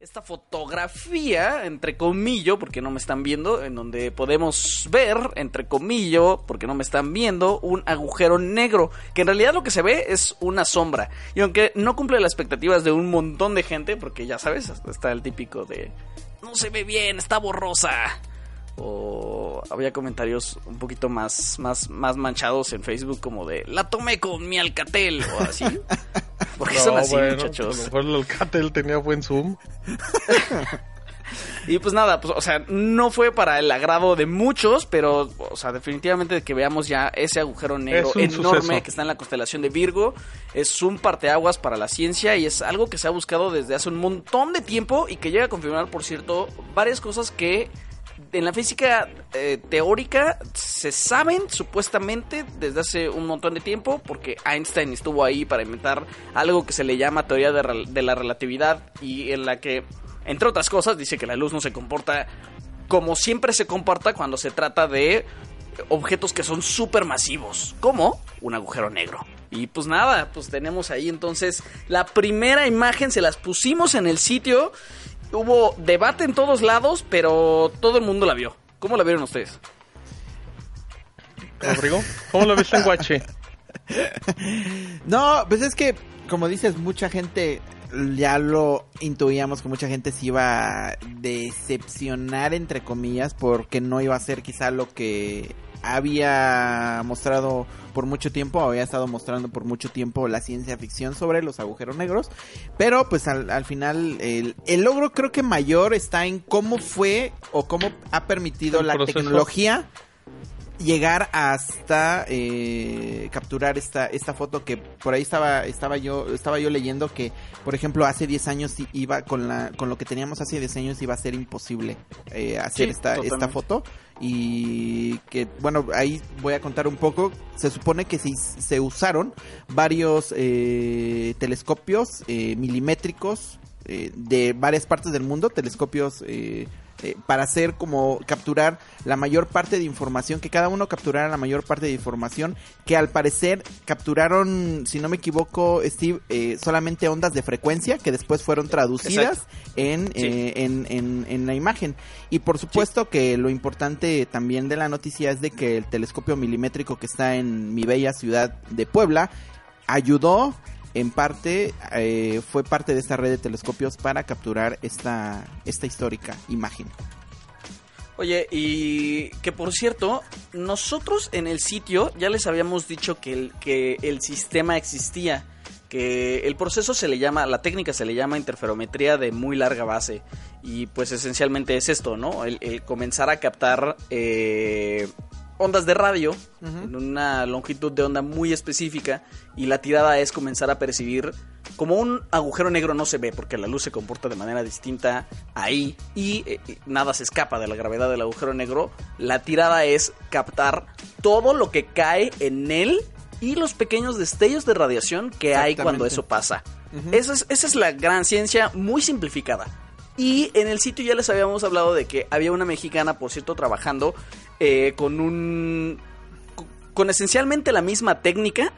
esta fotografía, entre comillas, porque no me están viendo, en donde podemos ver, entre comillas, porque no me están viendo, un agujero negro, que en realidad lo que se ve es una sombra. Y aunque no cumple las expectativas de un montón de gente, porque ya sabes, está el típico de, no se ve bien, está borrosa. O había comentarios un poquito más, más, más manchados en Facebook como de, la tomé con mi alcatel, o así. Porque son así, bueno, muchachos. A lo mejor el Alcatel tenía buen zoom. Y pues nada, pues, o sea, no fue para el agrado de muchos, pero, o sea, definitivamente de que veamos ya ese agujero negro enorme suceso. que está en la constelación de Virgo, es un parteaguas para la ciencia y es algo que se ha buscado desde hace un montón de tiempo y que llega a confirmar, por cierto, varias cosas que en la física eh, teórica se saben supuestamente desde hace un montón de tiempo, porque Einstein estuvo ahí para inventar algo que se le llama teoría de, de la relatividad y en la que, entre otras cosas, dice que la luz no se comporta como siempre se comporta cuando se trata de objetos que son súper masivos, como un agujero negro. Y pues nada, pues tenemos ahí entonces la primera imagen, se las pusimos en el sitio. Hubo debate en todos lados, pero todo el mundo la vio. ¿Cómo la vieron ustedes? Rodrigo, ¿cómo lo viste en Guache? No, pues es que, como dices, mucha gente ya lo intuíamos que mucha gente se iba a decepcionar, entre comillas, porque no iba a ser quizá lo que había mostrado por mucho tiempo, había estado mostrando por mucho tiempo la ciencia ficción sobre los agujeros negros, pero pues al, al final el, el logro creo que mayor está en cómo fue o cómo ha permitido la proceso. tecnología llegar hasta eh, capturar esta esta foto que por ahí estaba estaba yo estaba yo leyendo que por ejemplo hace 10 años iba con la con lo que teníamos hace 10 años iba a ser imposible eh, hacer Sí, esta esta foto. Y que bueno ahí voy a contar un poco. Se supone que sí se usaron varios eh, telescopios eh, milimétricos eh, de varias partes del mundo telescopios eh, eh, para hacer como capturar la mayor parte de información, que cada uno capturara la mayor parte de información, que al parecer capturaron, si no me equivoco, Steve, eh, solamente ondas de frecuencia que después fueron traducidas en, Sí. eh, en, en, en la imagen. Y por supuesto que lo importante también de la noticia es de que el telescopio milimétrico que está en mi bella ciudad de Puebla ayudó en parte eh, fue parte de esta red de telescopios para capturar esta esta histórica imagen. Oye, y que por cierto, nosotros en el sitio ya les habíamos dicho que el, que el sistema existía, que el proceso se le llama, la técnica se le llama interferometría de muy larga base, y pues esencialmente es esto, ¿no? El, comenzar a captar eh, ondas de radio en una longitud de onda muy específica, y la tirada es comenzar a percibir como un agujero negro no se ve porque la luz se comporta de manera distinta ahí y eh, eh, nada se escapa de la gravedad del agujero negro. La tirada es captar todo lo que cae en él y los pequeños destellos de radiación que hay cuando eso pasa. Esa es, esa es la gran ciencia muy simplificada. Y en el sitio ya les habíamos hablado de que había una mexicana, por cierto, trabajando eh, con un... con esencialmente la misma técnica,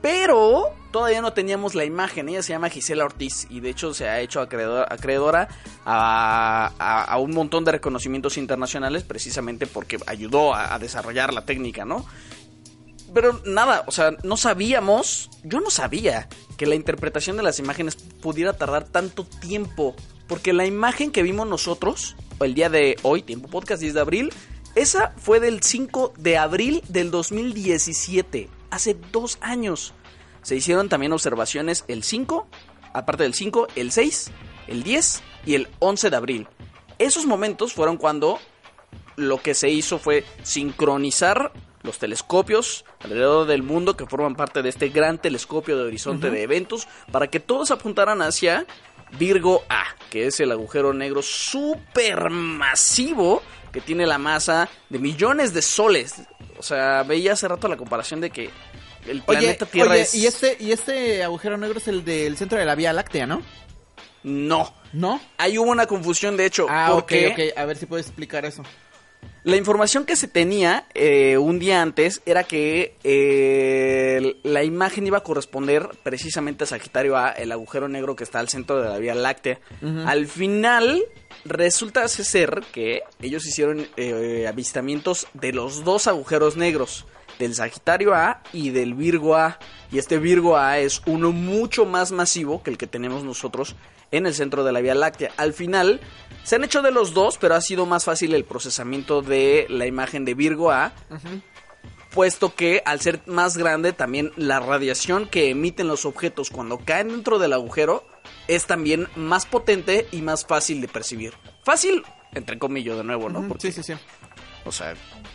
pero todavía no teníamos la imagen. Ella se llama Gisela Ortiz y de hecho se ha hecho acreedora, acreedora a, a- un montón de reconocimientos internacionales precisamente porque ayudó a desarrollar la técnica, ¿no? Pero nada, o sea, no sabíamos, yo no sabía que la interpretación de las imágenes pudiera tardar tanto tiempo. Porque la imagen que vimos nosotros, el día de hoy, tiempo podcast 10 de abril, esa fue del 5 de abril del 2017, hace dos años. Se hicieron también observaciones el 5, aparte del 5, el 6, el 10 y el 11 de abril. Esos momentos fueron cuando lo que se hizo fue sincronizar los telescopios alrededor del mundo que forman parte de este gran telescopio de horizonte de eventos para que todos apuntaran hacia Virgo A, que es el agujero negro súper masivo que tiene la masa de millones de soles. O sea, veía hace rato la comparación de que el Oye, planeta Tierra oye, es... y este y este agujero negro es el del centro de la Vía Láctea, ¿no? No, ¿No? Ahí hubo una confusión, de hecho, Ah, ok, ok. A ver si puedes explicar eso. La información que se tenía eh, un día antes era que eh, la imagen iba a corresponder precisamente a Sagitario A, el agujero negro que está al centro de la Vía Láctea. Al final, resulta ser que ellos hicieron eh, avistamientos de los dos agujeros negros, del Sagitario A y del Virgo A. Y este Virgo A es uno mucho más masivo que el que tenemos nosotros en el centro de la Vía Láctea. Al final, se han hecho de los dos, pero ha sido más fácil el procesamiento de la imagen de Virgo A. Puesto que al ser más grande, también la radiación que emiten los objetos cuando caen dentro del agujero es también más potente y más fácil de percibir. Fácil, entre comillas, de nuevo, ¿no? Porque, Sí, sí, sí. O sea,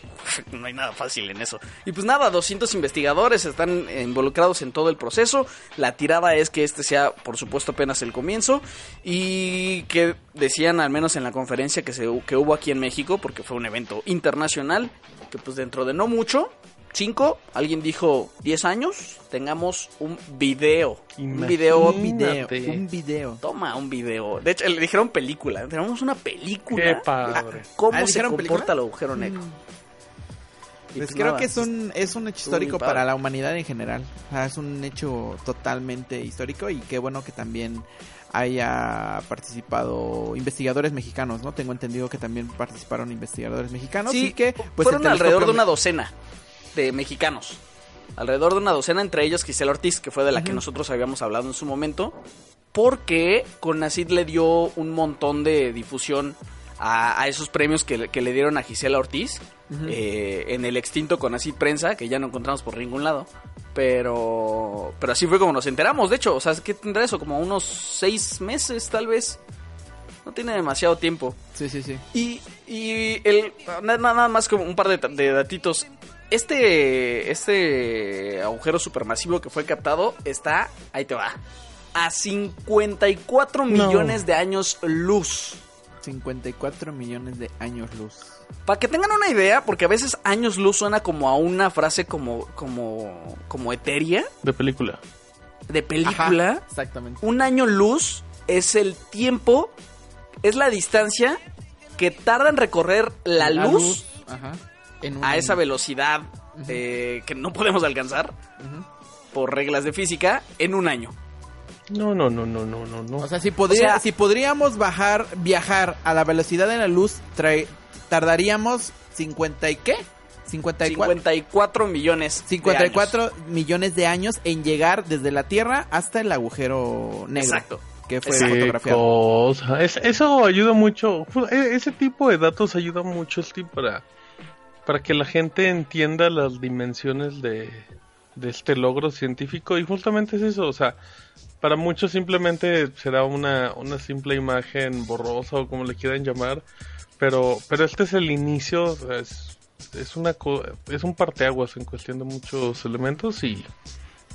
no hay nada fácil en eso. Y pues nada, 200 investigadores están involucrados en todo el proceso. La tirada es que este sea, por supuesto, apenas el comienzo. Y que decían, al menos en la conferencia que, se, que hubo aquí en México, porque fue un evento internacional, que pues dentro de no mucho, 5, alguien dijo 10 años, tengamos un video. Un video. Video, un video. Toma un video. De hecho, le dijeron película. Tenemos una película. Qué padre. ¿Cómo Ah, se ¿dijeron comporta película? el agujero negro? Y Pues pues creo nada, que es un, es un hecho histórico para la humanidad en general. O sea, es un hecho totalmente histórico y qué bueno que también haya participado investigadores mexicanos, ¿no? Tengo entendido que también participaron investigadores mexicanos Sí, y que pues fueron alrededor de una docena de mexicanos. Alrededor de una docena, entre ellos Gisela Ortiz, que fue de la que nosotros habíamos hablado en su momento. Porque Conacid le dio un montón de difusión a, a esos premios que, le- que le dieron a Gisela Ortiz. eh, en el extinto Conacid Prensa, que ya no encontramos por ningún lado. Pero, pero así fue como nos enteramos. De hecho, o sea, ¿qué tendrá eso? Como unos seis meses, tal vez. No tiene demasiado tiempo. Sí, sí, sí. Y, y el, nada, nada más como un par de, de datitos. Este, este agujero supermasivo que fue captado está, ahí te va, a 54 No. millones de años luz. 54 millones de años luz. Para que tengan una idea, porque a veces años luz suena como a una frase como, como, como etérea De película. de película. Ajá, exactamente. Un año luz es el tiempo, es la distancia que tarda en recorrer la, luz Ajá. En un a esa velocidad eh, que no podemos alcanzar por reglas de física en un año. No, no, no, no, no, no, no. O sea, si, podría, O sea- si podríamos bajar, viajar a la velocidad de la luz, trae- tardaríamos 50 y qué? 54, 54 millones. de 54 años. millones de años en llegar desde la Tierra hasta el agujero negro. Exacto. Que fue fotografiado. cosa. Es- eso ayuda mucho. Fu- e- Ese tipo de datos ayuda mucho, Steve, para, para que la gente entienda las dimensiones de, este logro científico. Y justamente es eso. O sea, para muchos simplemente será una, una simple imagen borrosa o como le quieran llamar. Pero, pero este es el inicio. es, es, una, es un parteaguas en cuestión de muchos elementos y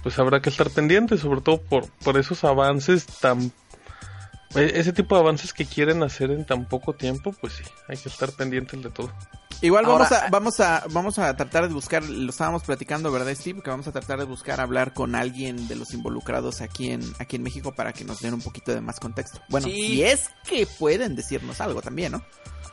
pues habrá que estar pendiente, sobre todo por, por esos avances tan e- ese tipo de avances que quieren hacer en tan poco tiempo, pues sí, hay que estar pendientes de todo. Igual vamos a, vamos a, vamos a tratar de buscar, lo estábamos platicando, ¿verdad, Steve? Que vamos a tratar de buscar hablar con alguien de los involucrados aquí en, aquí en México para que nos den un poquito de más contexto. Bueno, Sí. si es que pueden decirnos algo también, ¿no?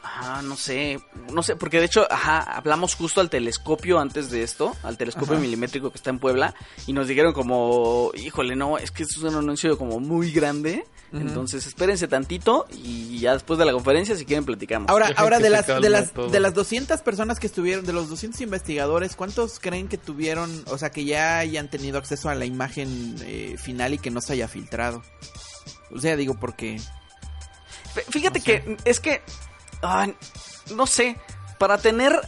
Ah, no sé, no sé, porque de hecho, ajá, hablamos justo al telescopio antes de esto, al telescopio Ajá. milimétrico que está en Puebla, y nos dijeron como, híjole, no, es que esto es un anuncio como muy grande, entonces espérense tantito y ya después de la conferencia, si quieren, platicamos. Ahora, ahora de las, de las, todo. de las 200 personas que estuvieron, de los 200 investigadores, ¿cuántos creen que tuvieron, o sea, que ya hayan tenido acceso a la imagen eh, final y que no se haya filtrado? O sea, digo porque... Fíjate No sé. que es que, ah, no sé, para tener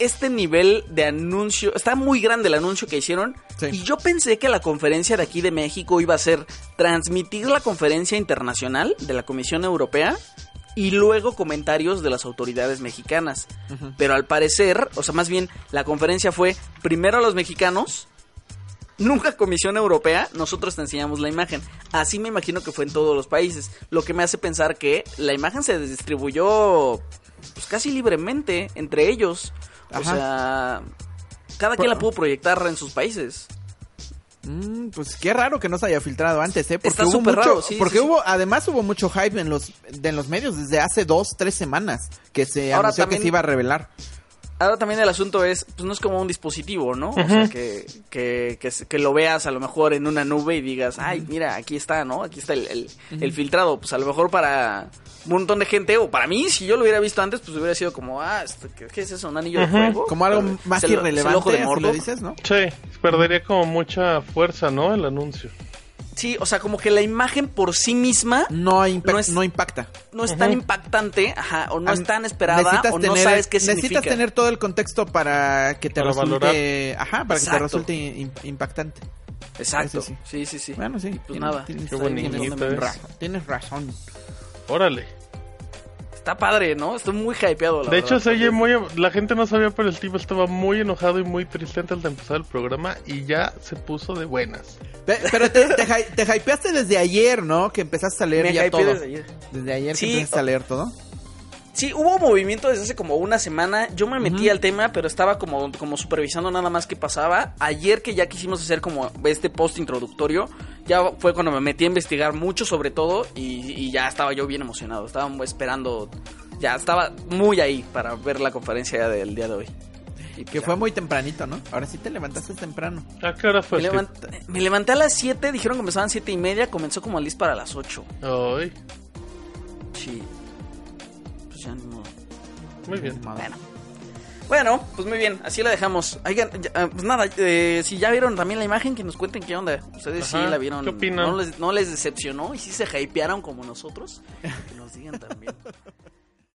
este nivel de anuncio, está muy grande el anuncio que hicieron. Sí. Y yo pensé que la conferencia de aquí de México iba a ser transmitir la conferencia internacional de la Comisión Europea y luego comentarios de las autoridades mexicanas. Pero al parecer, o sea, más bien la conferencia fue primero a los mexicanos, nunca Comisión Europea, nosotros te enseñamos la imagen. Así me imagino que fue en todos los países, lo que me hace pensar que la imagen se distribuyó pues, casi libremente entre ellos. O sea, cada quien la pudo proyectar en sus países. Mm, pues qué raro que no se haya filtrado antes, ¿eh? Porque Está hubo mucho, raro, sí, porque sí, sí. hubo, además hubo mucho hype en los, en los medios desde hace dos, tres semanas que se Ahora anunció también- que se iba a revelar. Ahora también el asunto es, pues no es como un dispositivo, ¿no? O sea, que, que, que, lo veas a lo mejor en una nube y digas, ay, mira, aquí está, ¿no? Aquí está el, el, el filtrado. Pues a lo mejor para un montón de gente, o para mí, si yo lo hubiera visto antes, pues hubiera sido como, ah, esto, ¿qué, qué es eso? ¿Un anillo de fuego? Como algo Pero más es el- irrelevante, ojo de dices, ¿no? Sí, perdería como mucha fuerza, ¿no? El anuncio. Sí, o sea, como que la imagen por sí misma No, impa- No es- no impacta. no es tan impactante, ajá, o no es tan esperada, necesitas o no tener- sabes qué Necesitas significa. tener todo el contexto para que te Para resulte, ajá, para que te resulte im- impactante. Exacto, sí. sí, sí, sí. Bueno, sí. Pues tienes- nada. Tienes, Qué tienes razón, tienes razón. Órale. Está padre, ¿no? Estoy muy hypeado, la de hecho, verdad. se oye muy... La gente no sabía, pero el tipo estaba muy enojado y muy triste antes de empezar el programa y ya se puso de buenas. Pe- Pero te, te, hy- te hypeaste desde ayer, ¿no? Que empezaste a leer Me ya todo. desde ayer. Desde ayer Sí. que empezaste a leer todo. Sí, hubo movimiento desde hace como una semana. Yo me metí al tema, pero estaba como, como supervisando nada más qué pasaba. Ayer que ya quisimos hacer como este post introductorio, ya fue cuando me metí a investigar mucho sobre todo y, y ya estaba yo bien emocionado. Estaba esperando, ya estaba muy ahí para ver la conferencia del día de hoy. Y Que ya. fue muy tempranito, ¿no? Ahora sí te levantaste temprano. ¿A qué hora fue? Me levanté, me levanté a las 7, dijeron que empezaban 7 y media, comenzó como el para las 8. Ay, Sí. Pues ya no. muy bien. Bueno. Bueno, pues muy bien, así la dejamos. Oigan, ya, ah, pues nada, eh, si ya vieron también la imagen, que nos cuenten qué onda. Ustedes Ajá, sí la vieron. ¿qué opinan? ¿No les, ¿No les decepcionó? ¿Y si se hypearon como nosotros? Que nos digan también.